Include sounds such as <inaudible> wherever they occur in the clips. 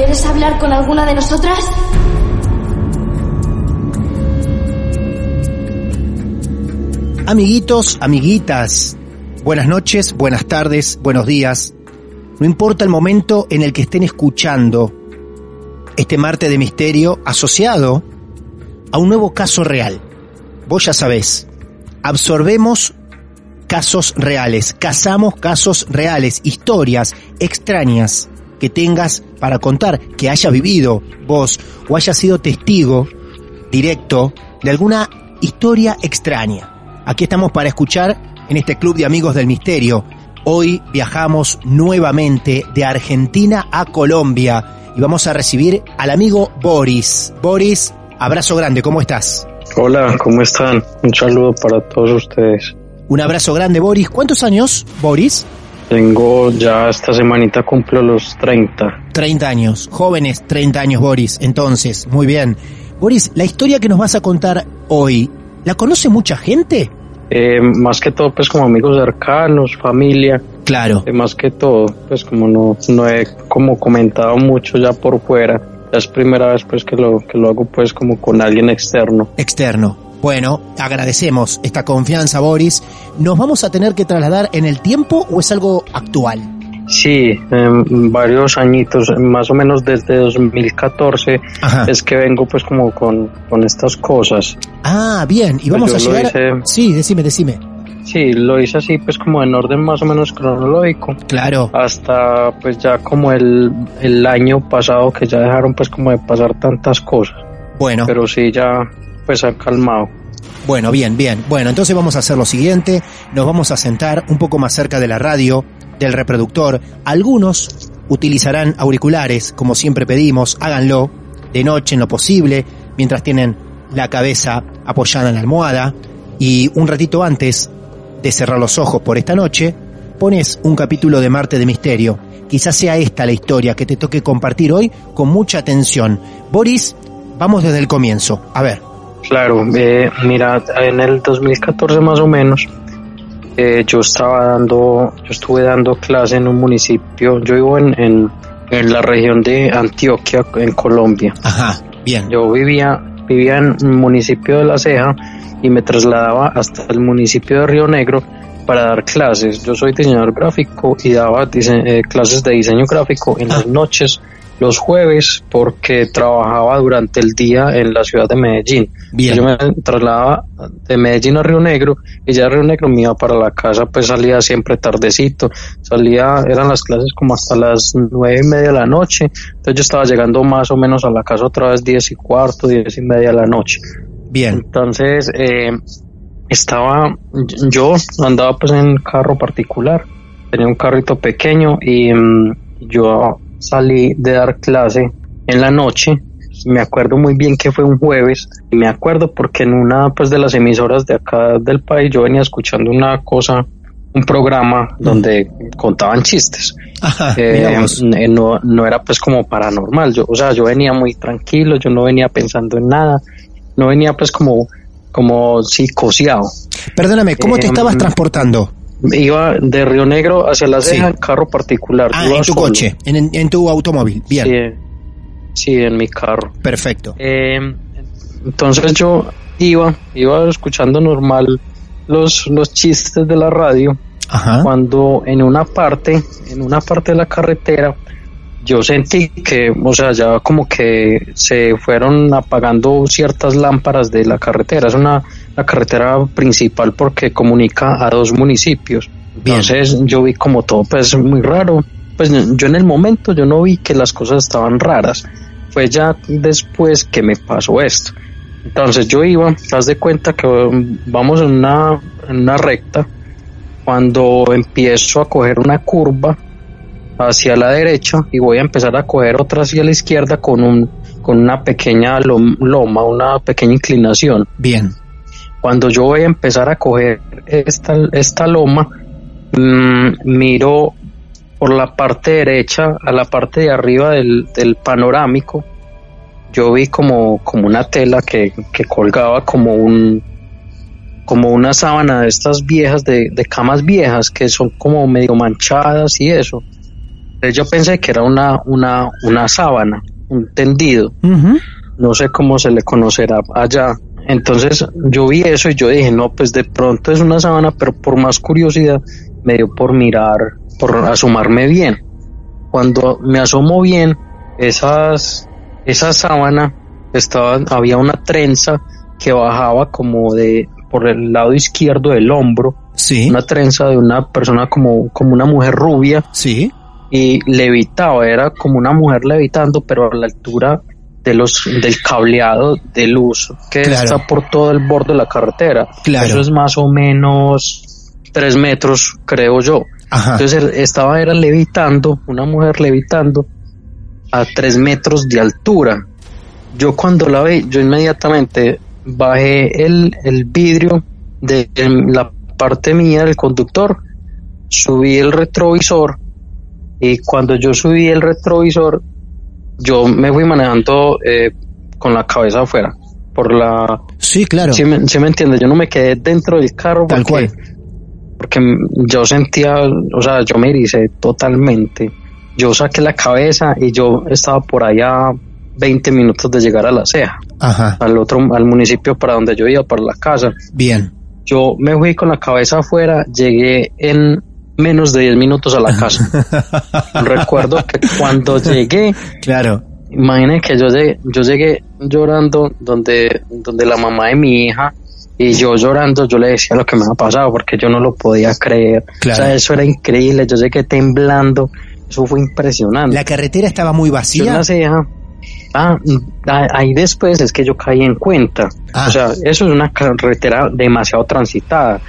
¿Quieres hablar con alguna de nosotras? Amiguitos, amiguitas, buenas noches, buenas tardes, buenos días. No importa el momento en el que estén escuchando este martes de misterio asociado a un nuevo caso real. Vos ya sabés, absorbemos casos reales, cazamos casos reales, historias extrañas que tengas para contar, que hayas vivido vos o hayas sido testigo directo de alguna historia extraña. Aquí estamos para escuchar en este club de amigos del misterio. Hoy viajamos nuevamente de Argentina a Colombia y vamos a recibir al amigo Boris. Boris, abrazo grande, ¿cómo estás? Hola, ¿cómo están? Un saludo para todos ustedes. Un abrazo grande, Boris. ¿Cuántos años, Boris? Tengo ya esta semanita cumplo los 30. 30 años, jóvenes 30 años, Boris. Entonces, muy bien. Boris, la historia que nos vas a contar hoy, ¿la conoce mucha gente? Eh, más que todo, pues como amigos cercanos, familia. Claro. Eh, más que todo, pues como no, no he como comentado mucho ya por fuera. Es primera vez pues que lo, que lo hago pues como con alguien externo. Externo. Bueno, agradecemos esta confianza, Boris. ¿Nos vamos a tener que trasladar en el tiempo o es algo actual? Sí, em, varios añitos, más o menos desde 2014 Ajá. es que vengo pues como con, con estas cosas. Ah, bien. Y vamos a llegar... hice- Sí, decime, decime. Sí, lo hice así pues como en orden más o menos cronológico. Claro. hasta pues ya como el, el año pasado que ya dejaron pues como de pasar tantas cosas Bueno, pero sí ya pues calmado bueno, bien, bien. Bueno, entonces vamos a hacer lo siguiente. Nos vamos a sentar un poco más cerca de la radio, del reproductor. Algunos utilizarán auriculares, como siempre pedimos. Háganlo de noche en lo posible, mientras tienen la cabeza apoyada en la almohada. Y un ratito antes de cerrar los ojos por esta noche, pones un capítulo de Marte de Misterio. Quizás sea esta la historia que te toque compartir hoy con mucha atención. Boris, vamos desde el comienzo. A ver. Claro eh, mira en el 2014 más o menos eh, yo estaba dando yo estuve dando clase en un municipio yo vivo en, en, en la región de Antioquia en Colombia Ajá, bien. Yo vivía, vivía en un municipio de La Ceja y me trasladaba hasta el municipio de Río Negro para dar clases. Yo soy diseñador gráfico y daba dise- eh, clases de diseño gráfico en las noches, los jueves, porque trabajaba durante el día en la ciudad de Medellín. Bien. Yo me trasladaba de Medellín a Río Negro y ya de Río Negro me iba para la casa, pues salía siempre tardecito. Salía, eran las clases como hasta las nueve y media de la noche. Entonces yo estaba llegando más o menos a la casa otra vez diez y cuarto, diez y media de la noche. Bien. Entonces, eh, estaba, yo andaba pues en carro particular, tenía un carrito pequeño y mm, yo salí de dar clase en la noche. Me acuerdo muy bien que fue un jueves y me acuerdo porque en una pues de las emisoras de acá del país yo venía escuchando una cosa un programa donde contaban chistes. Ajá, Eh, eh, no, no era pues como paranormal, yo, o sea, yo venía muy tranquilo, yo no venía pensando en nada, no venía pues como, como psicoseado. Perdóname, ¿cómo te Eh, estabas mm, transportando? Iba de Río Negro hacia la Sí. ceja en carro particular. Ah, iba en tu solo. coche, en tu automóvil. Bien, Sí, sí, en mi carro. perfecto. Eh, entonces yo iba, iba escuchando normal los, los chistes de la radio Ajá. cuando en una parte, en una parte de la carretera, yo sentí que, o sea, ya como que se fueron apagando ciertas lámparas de la carretera. Es una la carretera principal porque comunica a dos municipios. Bien. Entonces yo vi como todo pues muy raro. Pues yo en el momento yo no vi que las cosas estaban raras. Fue ya después que me pasó esto. Entonces yo iba, te das de cuenta que um, vamos en una, en una recta. Cuando empiezo a coger una curva hacia la derecha y voy a empezar a coger otra hacia la izquierda con un con una pequeña lom- loma, una pequeña inclinación. Bien. Cuando yo voy a empezar a coger esta, esta loma, mm, miro por la parte derecha a la parte de arriba del, del panorámico. Yo vi como, como una tela que, que colgaba como un como una sábana de estas viejas, de, de camas viejas, que son como medio manchadas y eso. Entonces yo pensé que era una, una, una sábana, un tendido no sé cómo se le conocerá allá. Entonces yo vi eso y yo dije, no, pues de pronto es una sábana, pero por más curiosidad me dio por mirar, por asomarme bien. Cuando me asomo bien, esas, esa sábana estaba, había una trenza que bajaba como de por el lado izquierdo del hombro, Sí, una trenza de una persona como, como una mujer rubia sí. y levitaba, era como una mujer levitando, pero a la altura de los del cableado de luz que Claro. está por todo el borde de la carretera. Claro. Eso es más o menos tres metros, creo yo. Ajá. Entonces él estaba era levitando, una mujer levitando a tres metros de altura. Yo cuando la vi, yo inmediatamente bajé el, el vidrio de la parte mía del conductor, subí el retrovisor y cuando yo subí el retrovisor, yo me fui manejando eh, con la cabeza afuera, por la... Sí, claro. ¿Sí me, sí me entiende? Yo no me quedé dentro del carro Tal porque, cual. porque yo sentía, o sea, yo me ericé totalmente. Yo saqué la cabeza y yo estaba por allá 20 minutos de llegar a la ceja, Ajá. al otro, al municipio para donde yo iba, para la casa. Bien. Yo me fui con la cabeza afuera, llegué en menos de 10 minutos a la casa. <laughs> Recuerdo que cuando llegué, Claro. Imaginen que yo llegué, yo llegué llorando donde, donde la mamá de mi hija y yo llorando, yo le decía lo que me había pasado porque yo no lo podía creer. Claro. O sea, eso era increíble. Yo llegué temblando. Eso fue impresionante. La carretera estaba muy yo vacía. Ah, mm, ah, ahí después es que yo caí en cuenta. Ah. O sea, eso es una carretera demasiado transitada.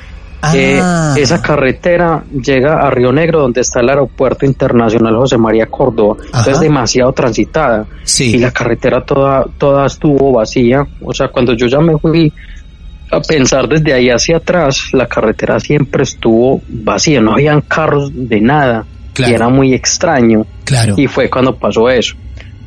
Eh, Ah. esa carretera llega a Río Negro, donde está el aeropuerto internacional José María Córdoba. Entonces, demasiado transitada Sí. y la carretera toda, toda estuvo vacía. O sea, cuando yo ya me fui a pensar desde ahí hacia atrás, la carretera siempre estuvo vacía, no habían carros de nada. Claro. Y era muy extraño. Claro. Y fue cuando pasó eso.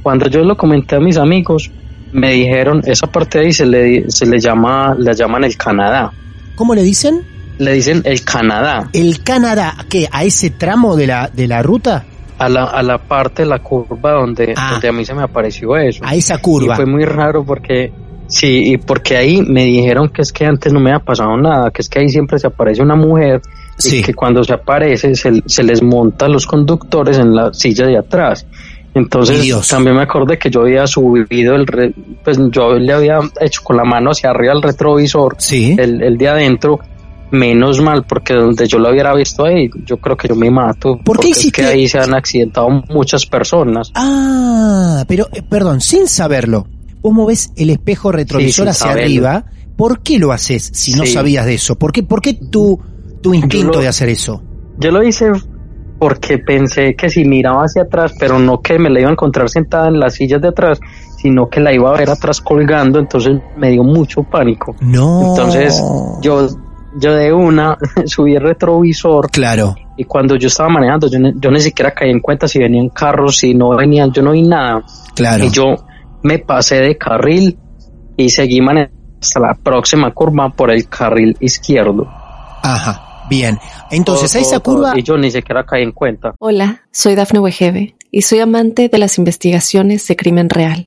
Cuando yo lo comenté a mis amigos, me dijeron, esa parte de ahí se le, se le llama, la llaman el Canadá. ¿Cómo le dicen? Le dicen el Canadá. El Canadá, ¿qué? ¿A ese tramo de la, de la ruta? A la, a la parte de la curva donde, Ah. donde a mí se me apareció eso. A esa Y curva. fue muy raro porque, sí, y porque ahí me dijeron que es que antes no me había pasado nada, que es que ahí siempre se aparece una mujer Sí. y que cuando se aparece se, se les monta a los conductores en la silla de atrás. Entonces Dios. también me acordé que yo había subido el, re- pues yo le había hecho con la mano hacia arriba el retrovisor, Sí. el, el de adentro, menos mal porque donde yo lo hubiera visto ahí, yo creo que yo me mato. ¿Por qué porque es que ahí se han accidentado muchas personas. Ah, pero, eh, perdón, sin saberlo. Vos movés el espejo retrovisor sin hacia saberlo. arriba. ¿Por qué lo haces si no Sí. sabías de eso? ¿Por qué, por qué tu, tu instinto lo- de hacer eso? Yo lo hice porque pensé que si miraba hacia atrás, pero no que me la iba a encontrar sentada en las sillas de atrás, sino que la iba a ver atrás colgando, entonces me dio mucho pánico. No. Entonces yo yo de una <laughs> subí el retrovisor. Claro. Y cuando yo estaba manejando, yo, ni- yo ni siquiera caí en cuenta si venían carros, si no venían, yo no vi nada. Claro. Y yo me pasé de carril y seguí manejando hasta la próxima curva por el carril izquierdo. Ajá. Bien. Entonces, Todo, a esa todo, todo. curva. Y yo ni siquiera caí en cuenta. Hola, soy Dafne Wegebe y soy amante de las investigaciones de crimen real.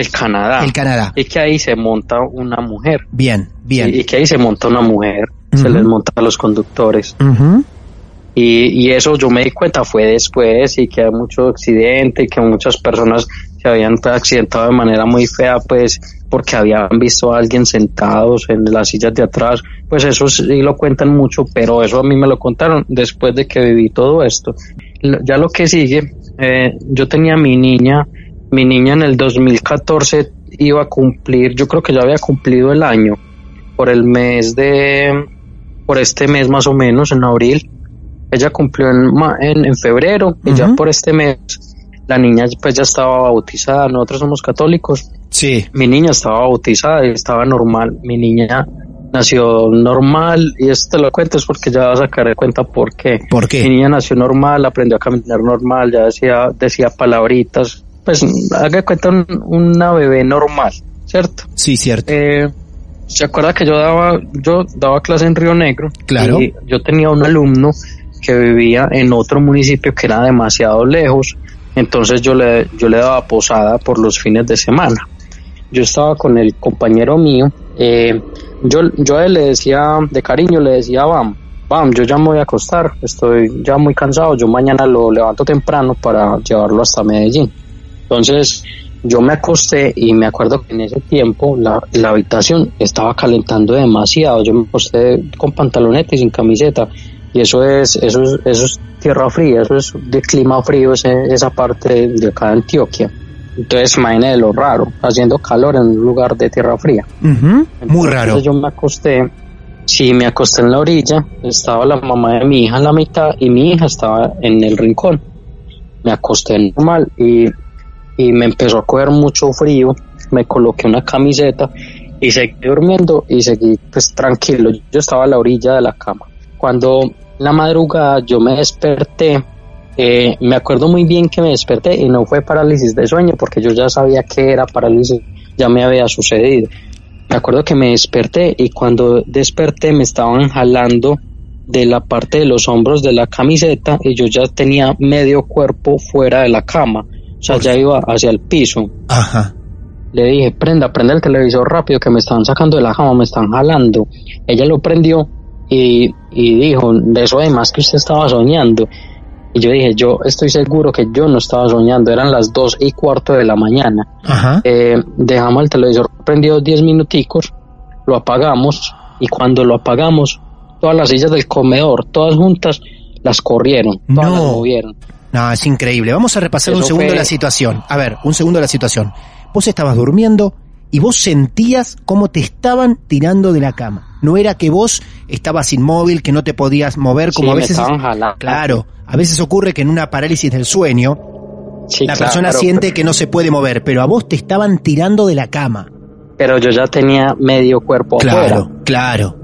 El Canadá. El Canadá. Y que ahí se monta una mujer. Bien, bien. Y, y que ahí se monta una mujer. Se les monta a los conductores. Y, y eso yo me di cuenta fue después y que hay mucho accidente y que muchas personas se habían accidentado de manera muy fea pues porque habían visto a alguien sentados en las sillas de atrás pues eso sí lo cuentan mucho pero eso a mí me lo contaron después de que viví todo esto ya lo que sigue eh, yo tenía mi niña mi niña en el 2014 iba a cumplir yo creo que ya había cumplido el año por el mes de por este mes más o menos en abril ella cumplió en, en, en febrero y ya por este mes la niña pues ya estaba bautizada, nosotros somos católicos, Sí. mi niña estaba bautizada y estaba normal, mi niña nació normal y esto te lo cuento es porque ya vas a sacar de cuenta por qué. ¿Por qué? Mi niña nació normal, aprendió a caminar normal, ya decía, decía palabritas, pues haga de cuenta un- una bebé normal, ¿cierto? Sí, cierto. Eh, ¿Se acuerda que yo daba, yo daba clase en Río Negro? Claro. Y yo tenía un alumno que vivía en otro municipio que era demasiado lejos, entonces yo le, yo le daba posada por los fines de semana. Yo estaba con el compañero mío, eh, yo, yo a él le decía, de cariño, le decía, Bam, Bam, yo ya me voy a acostar, estoy ya muy cansado, yo mañana lo levanto temprano para llevarlo hasta Medellín. Entonces yo me acosté y me acuerdo que en ese tiempo la, la habitación estaba calentando demasiado. Yo me acosté con pantaloneta y sin camiseta y eso es eso es, eso es tierra fría, eso es de clima frío ese- esa parte de acá de Antioquia. Entonces imagínate lo raro, haciendo calor en un lugar de tierra fría. Ujú. Muy Entonces raro. yo me acosté, sí, me acosté en la orilla, estaba la mamá de mi hija en la mitad y mi hija estaba en el rincón. Me acosté normal y, y me empezó a coger mucho frío, me coloqué una camiseta y seguí durmiendo y seguí pues tranquilo. Yo estaba a la orilla de la cama. Cuando la madrugada yo me desperté, eh, me acuerdo muy bien que me desperté y no fue parálisis de sueño porque yo ya sabía que era parálisis, ya me había sucedido. Me acuerdo que me desperté y cuando desperté me estaban jalando de la parte de los hombros de la camiseta y yo ya tenía medio cuerpo fuera de la cama, o sea, ya iba hacia el piso. Ajá. Le dije, prenda, prenda el televisor rápido que me están sacando de la cama, me están jalando. Ella lo prendió y, y dijo, de eso además que usted estaba soñando. Y yo dije, yo estoy seguro que yo no estaba soñando, eran las dos y cuarto de la mañana. Ajá. Eh, dejamos el televisor prendido 10 minuticos, lo apagamos y cuando lo apagamos, todas las sillas del comedor, todas juntas, las corrieron, todas No. las movieron. No, es increíble. Vamos a repasar un segundo fue- la situación. A ver, un segundo la situación. Vos estabas durmiendo y vos sentías cómo te estaban tirando de la cama. No era que vos estabas inmóvil, que no te podías mover como Sí, a me veces. estaban jalando. Claro, a veces ocurre que en una parálisis del sueño Sí, la claro, persona siente que no se puede mover, pero a vos te estaban tirando de la cama. Pero yo ya tenía medio cuerpo afuera. Claro, claro.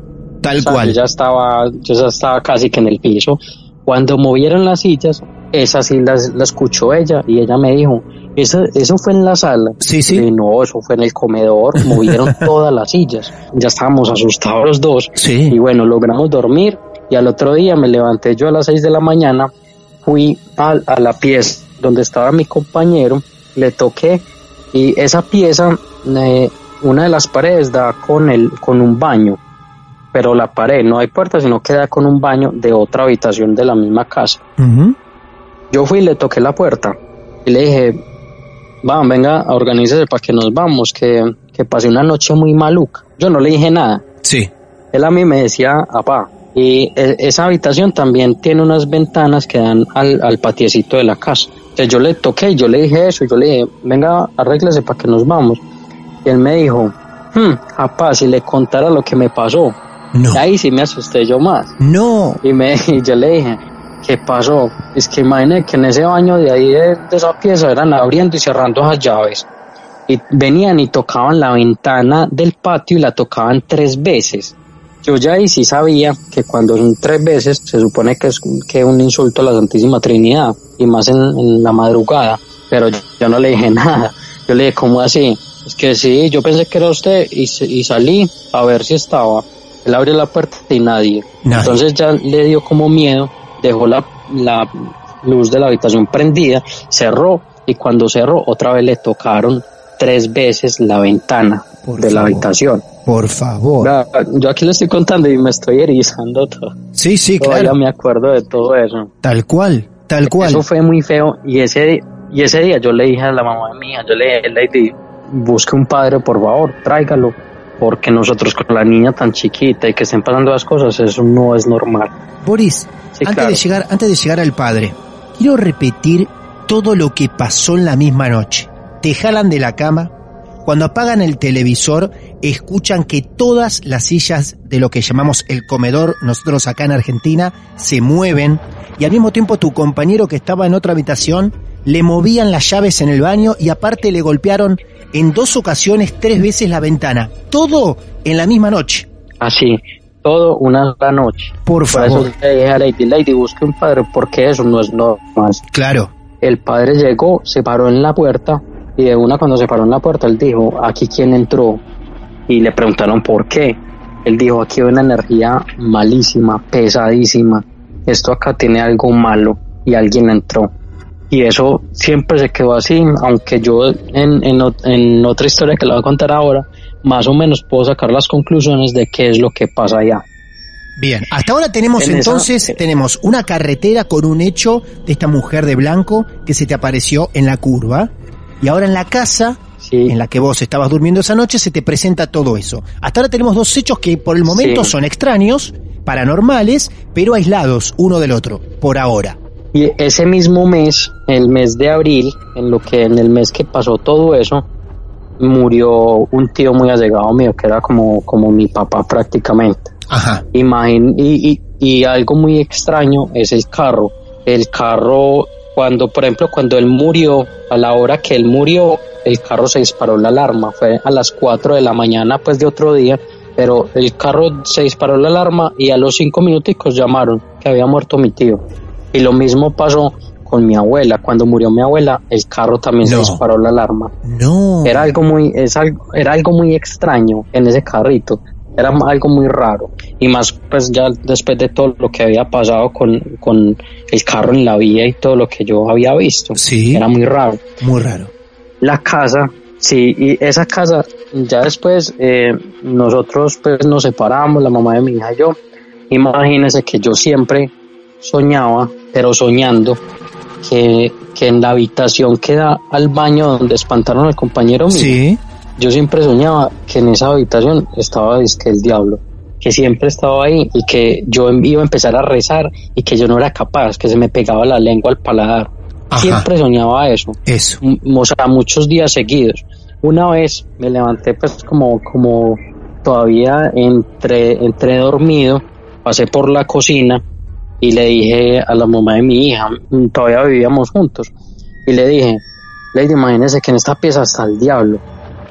Tal O sea, cual. Yo ya estaba, yo ya estaba casi que en el piso. Cuando movieron las sillas, esas sí las, las escuchó ella y ella me dijo, eso, eso fue en la sala. Sí, sí. Y no, eso fue en el comedor, movieron <laughs> todas las sillas. Ya estábamos asustados los dos. Sí. Y bueno, logramos dormir y al otro día me levanté yo a las seis de la mañana, fui a, a la pieza donde estaba mi compañero, le toqué y esa pieza, eh, una de las paredes da con el, con un baño, pero la pared no hay puerta, sino que da con un baño de otra habitación de la misma casa. Yo fui y le toqué la puerta y le dije, va, venga, organícese para que nos vamos, que, que pasé una noche muy maluca. Yo no le dije nada. Sí. Él a mí me decía, papá, Y e- esa habitación también tiene unas ventanas que dan al, al patiecito de la casa. Entonces yo le toqué, yo le dije eso, yo le dije, venga, arréglese para que nos vamos. Y él me dijo, hmm, papá, si le contara lo que me pasó. No. Y ahí sí me asusté yo más. No. Y, me, <laughs> y yo le dije, ¿qué pasó? Es que imagínate que en ese baño de ahí de, de esa pieza eran abriendo y cerrando esas llaves. Y venían y tocaban la ventana del patio y la tocaban tres veces. Yo ya ahí sí sabía que cuando son tres veces se supone que es que un insulto a la Santísima Trinidad y más en, en la madrugada, pero yo, yo no le dije <laughs> nada. Yo le dije, ¿cómo así? Es que sí, yo pensé que era usted y, y salí a ver si estaba. Él abrió la puerta y nadie. Nadie. Entonces ya le dio como miedo, dejó la, la luz de la habitación prendida, cerró y cuando cerró otra vez le tocaron tres veces la ventana Por de la habitación. Por favor. Yo aquí le estoy contando y me estoy erizando todo. Sí, sí, Todavía claro. me acuerdo de todo eso. Tal cual, tal cual. Eso fue muy feo y ese, y ese día yo le dije a la mamá mía, yo le dije, busque un padre por favor, tráigalo, porque nosotros con la niña tan chiquita y que estén pasando las cosas, eso no es normal. Boris, Sí, antes, claro. de llegar, antes de llegar al padre, quiero repetir todo lo que pasó en la misma noche. Te jalan de la cama, cuando apagan el televisor, escuchan que todas las sillas de lo que llamamos el comedor, nosotros acá en Argentina, se mueven y al mismo tiempo tu compañero que estaba en otra habitación le movían las llaves en el baño y aparte le golpearon en dos ocasiones tres veces la ventana. Todo en la misma noche. Así, todo una sola noche. Por Por favor. eso le dije a Lady, Lady, busque un padre, porque eso no es normal. Claro. El padre llegó, se paró en la puerta y de una cuando se paró en la puerta él dijo, aquí quién entró y le preguntaron por qué. Él dijo, aquí hay una energía malísima, pesadísima. Esto acá tiene algo malo y alguien entró. Y eso siempre se quedó así, aunque yo en, en, en otra historia que le voy a contar ahora, más o menos puedo sacar las conclusiones de qué es lo que pasa allá. Bien, hasta ahora tenemos En esa- entonces, tenemos una carretera con un hecho de esta mujer de blanco que se te apareció en la curva. Y ahora en la casa, Sí. en la que vos estabas durmiendo esa noche, se te presenta todo eso. Hasta ahora tenemos dos hechos que por el momento Sí. son extraños, paranormales, pero aislados uno del otro, por ahora. Y ese mismo mes, el mes de abril, en lo que en el mes que pasó todo eso, murió un tío muy allegado mío, que era como, como mi papá prácticamente. Ajá. Imagin y, y, y algo muy extraño es el carro. El carro, cuando, por ejemplo, cuando él murió, a la hora que él murió, el carro se disparó la alarma. Fue a las 4 de la mañana, pues de otro día, pero el carro se disparó la alarma y a los cinco minuticos llamaron que había muerto mi tío. Y lo mismo pasó con mi abuela. Cuando murió mi abuela, el carro también No. se disparó la alarma. No. Era algo muy, es algo, era algo muy extraño en ese carrito. Era algo muy raro. Y más, pues ya después de todo lo que había pasado con, con el carro en la vía y todo lo que yo había visto. Sí. Era muy raro. Muy raro. La casa, sí, y esa casa, ya después, eh, nosotros pues nos separamos, la mamá de mi hija y yo. Imagínense que yo siempre soñaba, pero soñando, que, que en la habitación que da al baño donde espantaron al compañero mío, Sí. yo siempre soñaba que en esa habitación estaba que el diablo, que siempre estaba ahí y que yo em- iba a empezar a rezar y que yo no era capaz, que se me pegaba la lengua al paladar. Ajá. Siempre soñaba eso, Eso. o sea, muchos días seguidos. Una vez me levanté pues como, como todavía entre, entre dormido, pasé por la cocina y le dije a la mamá de mi hija, mm, todavía vivíamos juntos, y le dije, Lady, imagínese que en esta pieza está el diablo.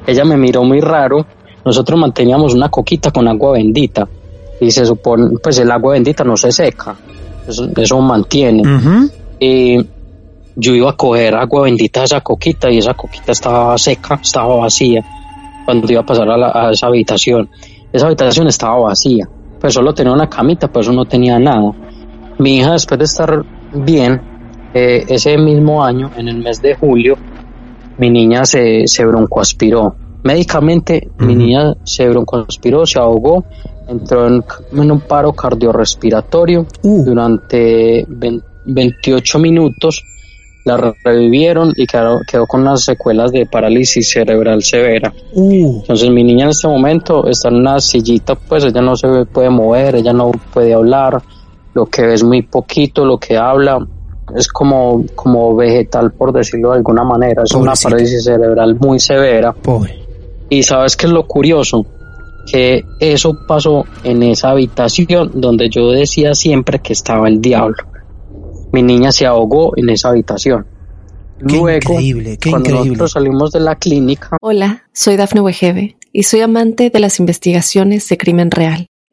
Ella me miró muy raro, nosotros manteníamos una coquita con agua bendita, y se supone, pues el agua bendita no se seca, eso, eso mantiene. Y yo iba a coger agua bendita de esa coquita y esa coquita estaba seca, estaba vacía cuando iba a pasar a, la- a esa habitación. Esa habitación estaba vacía, pues solo tenía una camita, pues eso no tenía nada. Mi hija después de estar bien, eh, ese mismo año, en el mes de julio, mi niña se, se broncoaspiró. Médicamente, mi niña se broncoaspiró, se ahogó, entró en, en un paro cardiorrespiratorio Uh. durante vein- 28 minutos la revivieron y quedó, quedó con unas secuelas de parálisis cerebral severa. Uh, Entonces mi niña en este momento está en una sillita, pues ella no se puede mover, ella no puede hablar, lo que ve es muy poquito, lo que habla es como, como vegetal por decirlo de alguna manera, es una parálisis cerebral muy severa. pobre. Y sabes qué es lo curioso, que eso pasó en esa habitación donde yo decía siempre que estaba el diablo. Mi niña se ahogó en esa habitación. Qué Luego, increíble, qué cuando increíble. nosotros salimos de la clínica, Hola, soy Dafne Wegebe y soy amante de las investigaciones de crimen real.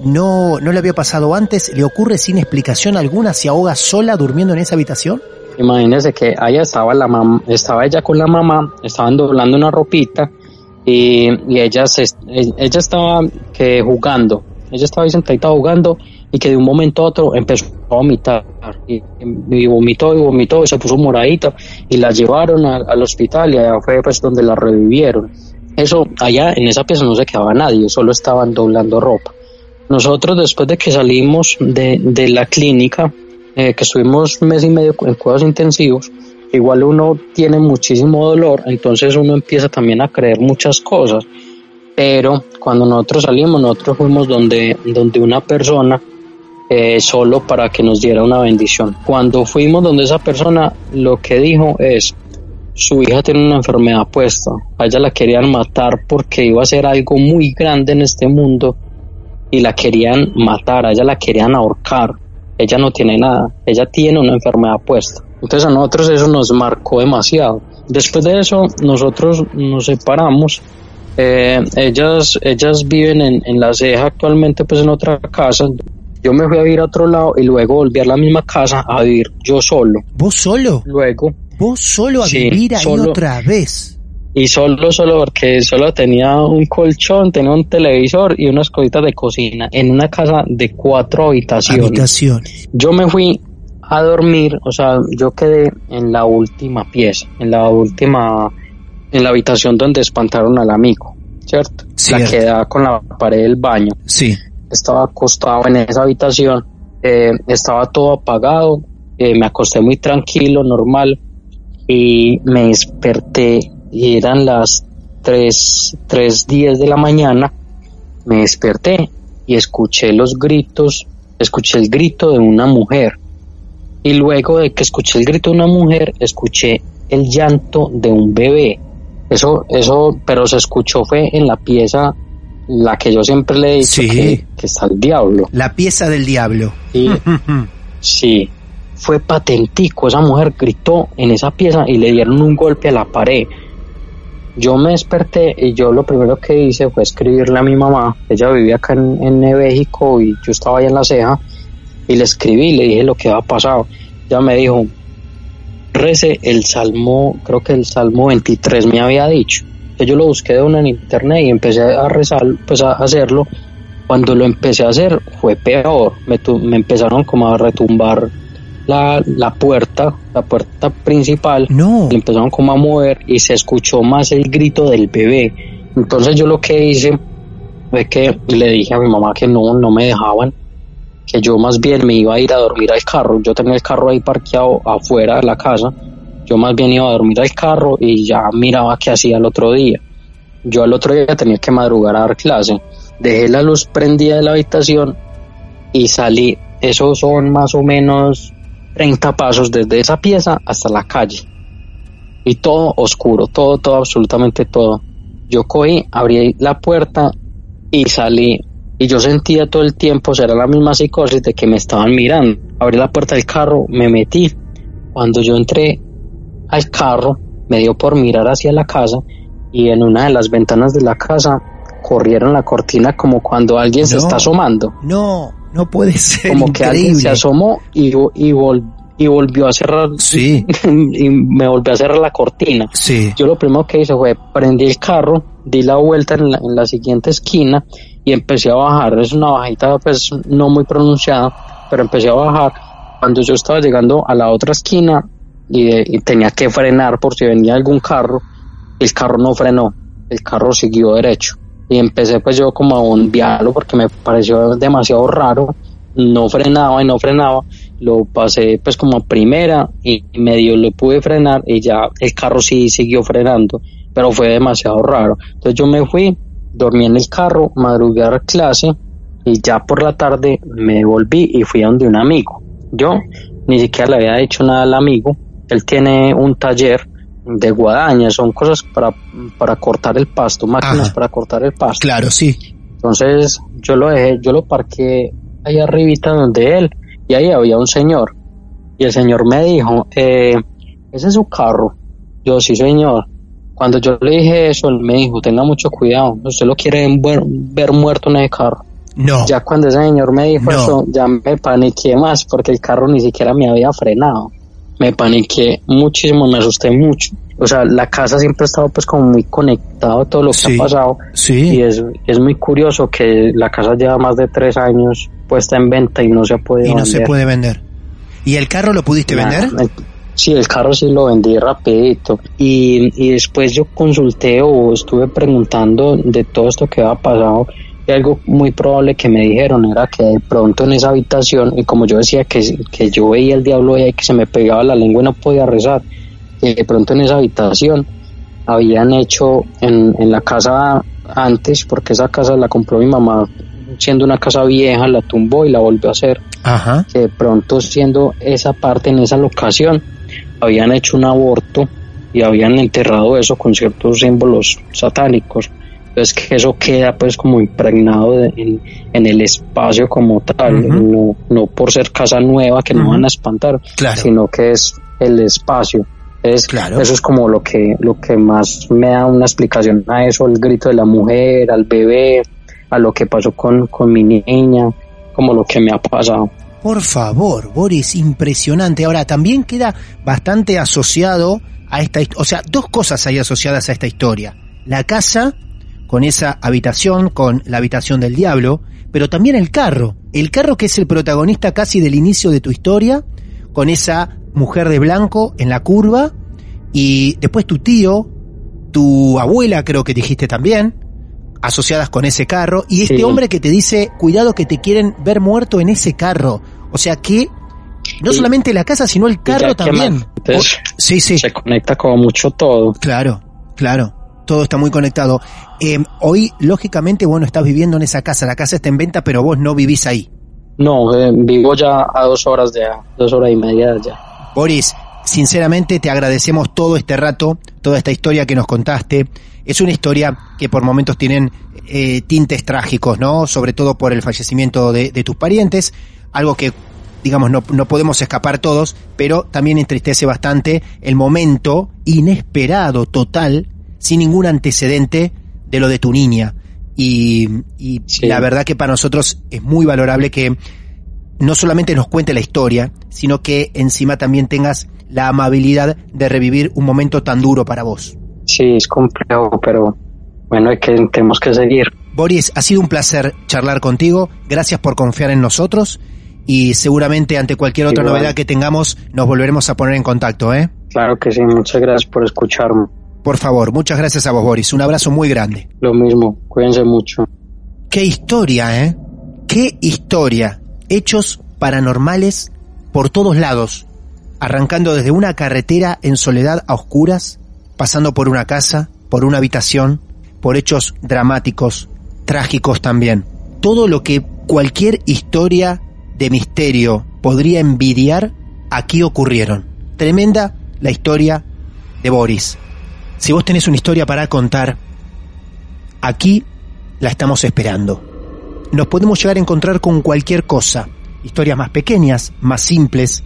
no, no le había pasado antes, le ocurre sin explicación alguna, se ahoga sola durmiendo en esa habitación. imagínense que allá estaba la mam- estaba ella con la mamá, estaban doblando una ropita y, y ella se, ella estaba que jugando, ella estaba ahí sentadita jugando y que de un momento a otro empezó a vomitar y, vomitó y vomitó y se puso moradita y la llevaron al hospital y allá fue pues donde la revivieron. Eso allá en esa pieza no se quedaba nadie, solo estaban doblando ropa. Nosotros después de que salimos de, la clínica, eh, que estuvimos mes y medio en cuidados intensivos, igual uno tiene muchísimo dolor, entonces uno empieza también a creer muchas cosas. Pero cuando nosotros salimos, nosotros fuimos donde, donde una persona eh, solo para que nos diera una bendición. Cuando fuimos donde esa persona, lo que dijo es, su hija tiene una enfermedad puesta, ella la querían matar porque iba a ser algo muy grande en este mundo y la querían matar, a ella la querían ahorcar, ella no tiene nada, ella tiene una enfermedad puesta. Entonces a nosotros eso nos marcó demasiado. Después de eso nosotros nos separamos, eh, ellas, ellas viven en, en la ceja actualmente pues en otra casa, yo me fui a vivir a otro lado y luego volví a la misma casa a vivir yo solo. ¿Vos solo? Luego ¿Vos solo a Sí, vivir ahí solo. otra vez? Y solo, solo porque solo tenía un colchón, tenía un televisor y unas cositas de cocina en una casa de cuatro habitaciones. Habitaciones. Yo me fui a dormir, o sea, yo quedé en la última pieza, en la última, en la habitación donde espantaron al amigo, ¿cierto? La Cierto. que da con la pared del baño. Sí. Estaba acostado en esa habitación, eh, estaba todo apagado, eh, me acosté muy tranquilo, normal, y me desperté y eran las 3, 3.10 de la mañana, me desperté y escuché los gritos, escuché el grito de una mujer. Y luego de que escuché el grito de una mujer, escuché el llanto de un bebé. Eso, eso, pero se escuchó fue en la pieza, la que yo siempre le he dicho Sí. que, que está el diablo. La pieza del diablo. Y <laughs> sí, fue patentico. Esa mujer gritó en esa pieza y le dieron un golpe a la pared. Yo me desperté y yo lo primero que hice fue escribirle a mi mamá. Ella vivía acá en, en México y yo estaba ahí en la ceja. Y le escribí, le dije lo que había pasado. Ella me dijo, rece el salmo, creo que el salmo 23 me había dicho. Yo lo busqué de en internet y empecé a rezar, pues a hacerlo. Cuando lo empecé a hacer fue peor. Me, tu- me empezaron como a retumbar la, la puerta, la puerta principal. No. Le empezaron como a mover y se escuchó más el grito del bebé. Entonces yo lo que hice fue que le dije a mi mamá que no, no me dejaban, que yo más bien me iba a ir a dormir al carro. Yo tenía el carro ahí parqueado afuera de la casa. Yo más bien iba a dormir al carro y ya miraba qué hacía el otro día. Yo al otro día tenía que madrugar a dar clase. Dejé la luz prendida de la habitación y salí. Esos son más o menos 30 pasos desde esa pieza hasta la calle. Y todo oscuro, todo, todo, absolutamente todo. Yo cogí, abrí la puerta y salí. Y yo sentía todo el tiempo, será la misma psicosis de que me estaban mirando. Abrí la puerta del carro, me metí. Cuando yo entré al carro, me dio por mirar hacia la casa y en una de las ventanas de la casa corrieron la cortina como cuando alguien se está asomando. No, no puede ser. Como que alguien se asomó y, y, vol- y volvió a cerrar Sí. <laughs> y me volvió a cerrar la cortina. Sí. Yo lo primero que hice fue prendí el carro, di la vuelta en la, en la siguiente esquina y empecé a bajar. Es una bajita pues no muy pronunciada, pero empecé a bajar. Cuando yo estaba llegando a la otra esquina y, y tenía que frenar por si venía algún carro, el carro no frenó, el carro siguió derecho. Y empecé pues yo como a bombearlo porque me pareció demasiado raro. No frenaba y no frenaba. Lo pasé pues como a primera y medio lo pude frenar y ya el carro sí siguió frenando, pero fue demasiado raro. Entonces yo me fui, dormí en el carro, madrugué clase y ya por la tarde me volví y fui a donde un amigo. Yo ni siquiera le había dicho nada al amigo. Él tiene un taller de guadañas, son cosas para, para cortar el pasto, máquinas Ajá. para cortar el pasto. Claro, sí. Entonces yo lo dejé, yo lo parqué ahí arribita donde él y ahí había un señor y el señor me dijo, eh, ese es su carro. Yo sí señor. Cuando yo le dije eso, él me dijo, tenga mucho cuidado, usted lo quiere ver, muerto en ese carro. No. Ya cuando ese señor me dijo No. eso, ya me paniqué más porque el carro ni siquiera me había frenado. Me paniqué muchísimo, me asusté mucho. O sea, la casa siempre ha estado pues como muy conectado a todo lo que Sí. ha pasado. Sí. Y es, es muy curioso que la casa lleva más de tres años puesta en venta y no se ha podido Y no se puede vender. ¿Y el carro lo pudiste vender? el- Sí, el carro sí lo vendí rapidito. Y, y después yo consulté o estuve preguntando de todo esto que había pasado. Y algo muy probable que me dijeron era que de pronto en esa habitación, y como yo decía que, que yo veía el diablo ahí que se me pegaba la lengua y no podía rezar, que de pronto en esa habitación habían hecho en, en la casa antes, porque esa casa la compró mi mamá siendo una casa vieja, la tumbó y la volvió a hacer Ajá. que de pronto siendo esa parte en esa locación habían hecho un aborto y habían enterrado eso con ciertos símbolos satánicos entonces que eso queda pues como impregnado de- en, en el espacio como tal Ujú. no, no por ser casa nueva que no Ujú. van a espantar Claro. sino que es el espacio es, Claro. eso es como lo que lo que más me da una explicación a eso el grito de la mujer al bebé a lo que pasó con, con mi niña como lo que me ha pasado Por favor, Boris, impresionante. Ahora, también queda bastante asociado a esta o sea, dos cosas hay asociadas a esta historia. La casa, con esa habitación, con la habitación del diablo, pero también el carro. El carro que es el protagonista casi del inicio de tu historia, con esa mujer de blanco en la curva, y después tu tío, tu abuela creo que dijiste también, asociadas con ese carro, y este Sí. hombre que te dice, cuidado que te quieren ver muerto en ese carro. O sea que no Y- solamente la casa, sino el carro también. más, entonces, O- sí, sí, se conecta como mucho todo. claro, claro. Todo está muy conectado. Eh, hoy, lógicamente, vos no estás viviendo en esa casa. La casa está en venta, pero vos no vivís ahí. No, eh, vivo ya a dos horas de dos horas y media de allá. Boris, sinceramente te agradecemos todo este rato, toda esta historia que nos contaste. Es una historia que por momentos tienen eh, tintes trágicos, ¿no? Sobre todo por el fallecimiento de, de tus parientes, algo que, digamos, no, no podemos escapar todos, pero también entristece bastante el momento inesperado, total, sin ningún antecedente de lo de tu niña. Y, y Sí. la verdad que para nosotros es muy valorable que no solamente nos cuente la historia, sino que encima también tengas la amabilidad de revivir un momento tan duro para vos. Sí, es complejo, pero bueno, hay que, tenemos que seguir. Boris, ha sido un placer charlar contigo, gracias por confiar en nosotros y seguramente ante cualquier otra Igual. novedad que tengamos nos volveremos a poner en contacto, ¿eh? Claro que sí, muchas gracias por escucharme. Por favor, muchas gracias a vos, Boris, un abrazo muy grande. Lo mismo, cuídense mucho. Qué historia, ¿eh? Qué historia. Hechos paranormales por todos lados, arrancando desde una carretera en soledad a oscuras, pasando por una casa, por una habitación, por hechos dramáticos, trágicos también. Todo lo que cualquier historia de misterio podría envidiar, aquí ocurrieron. Tremenda la historia de Boris. Si vos tenés una historia para contar, aquí la estamos esperando. Nos podemos llegar a encontrar con cualquier cosa. Historias más pequeñas, más simples,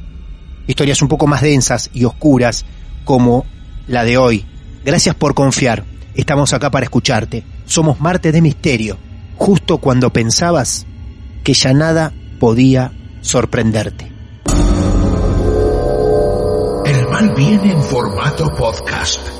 historias un poco más densas y oscuras, como la de hoy. Gracias por confiar. Estamos acá para escucharte. Somos Marte de Misterio, justo cuando pensabas que ya nada podía sorprenderte. igual viene en formato podcast.